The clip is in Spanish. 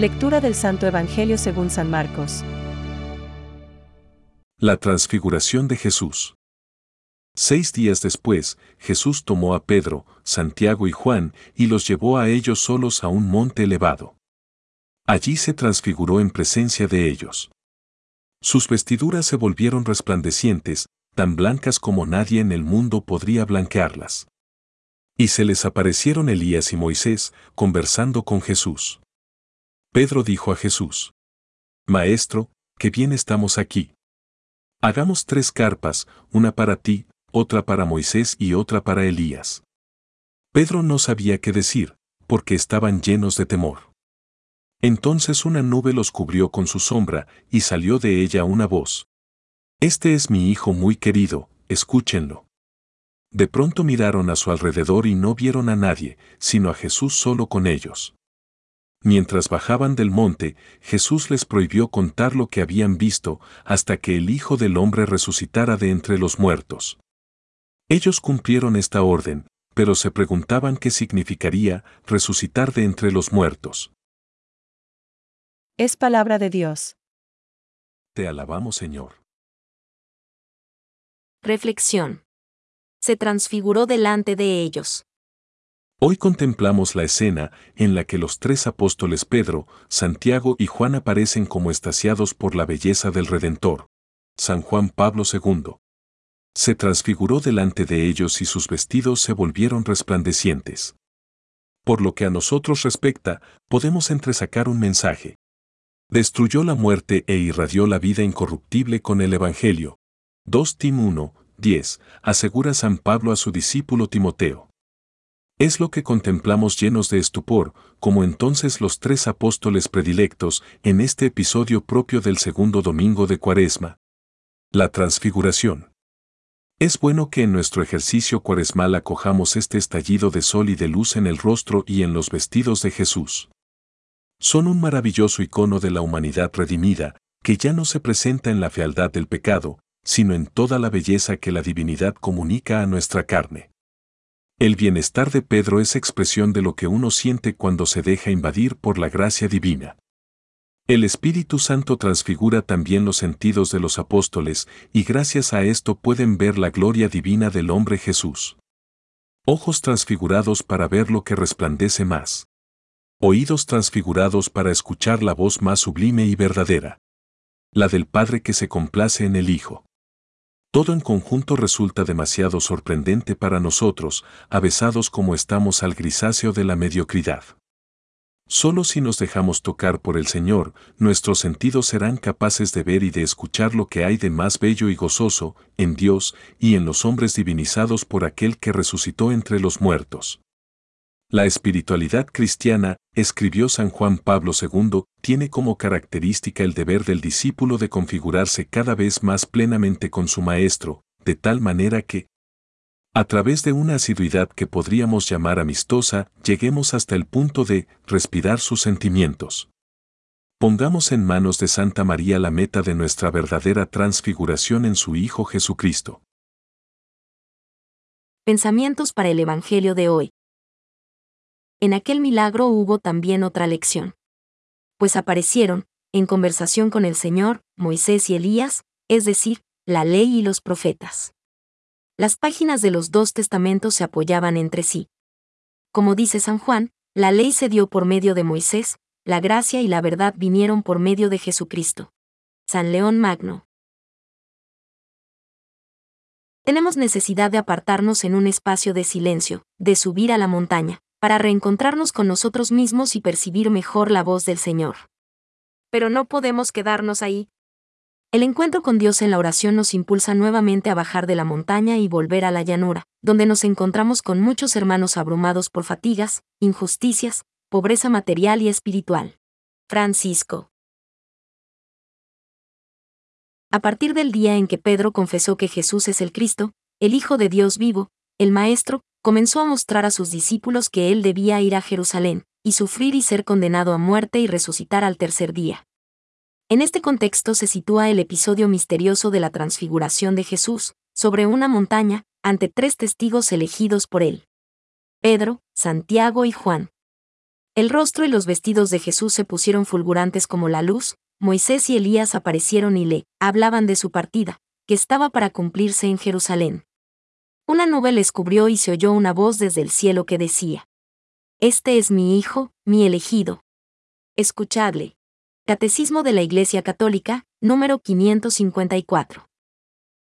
Lectura del Santo Evangelio según San Marcos. La transfiguración de Jesús. Seis días después, Jesús tomó a Pedro, Santiago y Juan y los llevó a ellos solos a un monte elevado. Allí se transfiguró en presencia de ellos. Sus vestiduras se volvieron resplandecientes, tan blancas como nadie en el mundo podría blanquearlas. Y se les aparecieron Elías y Moisés, conversando con Jesús. Pedro dijo a Jesús, Maestro, qué bien estamos aquí. Hagamos tres carpas, una para ti, otra para Moisés y otra para Elías. Pedro no sabía qué decir, porque estaban llenos de temor. Entonces una nube los cubrió con su sombra, y salió de ella una voz. Este es mi hijo muy querido, escúchenlo. De pronto miraron a su alrededor y no vieron a nadie, sino a Jesús solo con ellos. Mientras bajaban del monte, Jesús les prohibió contar lo que habían visto hasta que el Hijo del Hombre resucitara de entre los muertos. Ellos cumplieron esta orden, pero se preguntaban qué significaría resucitar de entre los muertos. Es palabra de Dios. Te alabamos, Señor. Reflexión. Se transfiguró delante de ellos. Hoy contemplamos la escena en la que los tres apóstoles Pedro, Santiago y Juan aparecen como estasiados por la belleza del Redentor. San Juan Pablo II. Se transfiguró delante de ellos y sus vestidos se volvieron resplandecientes. Por lo que a nosotros respecta, podemos entresacar un mensaje. Destruyó la muerte e irradió la vida incorruptible con el Evangelio. 2 Tim 1, 10, asegura San Pablo a su discípulo Timoteo. Es lo que contemplamos llenos de estupor, como entonces los tres apóstoles predilectos en este episodio propio del segundo domingo de Cuaresma. La transfiguración. Es bueno que en nuestro ejercicio cuaresmal acojamos este estallido de sol y de luz en el rostro y en los vestidos de Jesús. Son un maravilloso icono de la humanidad redimida, que ya no se presenta en la fealdad del pecado, sino en toda la belleza que la divinidad comunica a nuestra carne. El bienestar de Pedro es expresión de lo que uno siente cuando se deja invadir por la gracia divina. El Espíritu Santo transfigura también los sentidos de los apóstoles y gracias a esto pueden ver la gloria divina del hombre Jesús. Ojos transfigurados para ver lo que resplandece más. Oídos transfigurados para escuchar la voz más sublime y verdadera. La del Padre que se complace en el Hijo. Todo en conjunto resulta demasiado sorprendente para nosotros, avesados como estamos al grisáceo de la mediocridad. Solo si nos dejamos tocar por el Señor, nuestros sentidos serán capaces de ver y de escuchar lo que hay de más bello y gozoso en Dios y en los hombres divinizados por aquel que resucitó entre los muertos. La espiritualidad cristiana, escribió San Juan Pablo II, tiene como característica el deber del discípulo de configurarse cada vez más plenamente con su Maestro, de tal manera que, a través de una asiduidad que podríamos llamar amistosa, lleguemos hasta el punto de respirar sus sentimientos. Pongamos en manos de Santa María la meta de nuestra verdadera transfiguración en su Hijo Jesucristo. Pensamientos para el Evangelio de hoy en aquel milagro hubo también otra lección. Pues aparecieron, en conversación con el Señor, Moisés y Elías, es decir, la ley y los profetas. Las páginas de los dos testamentos se apoyaban entre sí. Como dice San Juan, la ley se dio por medio de Moisés, la gracia y la verdad vinieron por medio de Jesucristo. San León Magno. Tenemos necesidad de apartarnos en un espacio de silencio, de subir a la montaña, para reencontrarnos con nosotros mismos y percibir mejor la voz del Señor. Pero no podemos quedarnos ahí. El encuentro con Dios en la oración nos impulsa nuevamente a bajar de la montaña y volver a la llanura, donde nos encontramos con muchos hermanos abrumados por fatigas, injusticias, pobreza material y espiritual. Francisco. A partir del día en que Pedro confesó que Jesús es el Cristo, el Hijo de Dios vivo, el Maestro, comenzó a mostrar a sus discípulos que él debía ir a Jerusalén, y sufrir y ser condenado a muerte y resucitar al tercer día. En este contexto se sitúa el episodio misterioso de la transfiguración de Jesús, sobre una montaña, ante tres testigos elegidos por él. Pedro, Santiago y Juan. El rostro y los vestidos de Jesús se pusieron fulgurantes como la luz, Moisés y Elías aparecieron y le hablaban de su partida, que estaba para cumplirse en Jerusalén. Una nube les cubrió y se oyó una voz desde el cielo que decía, Este es mi Hijo, mi elegido. Escuchadle. Catecismo de la Iglesia Católica, número 554.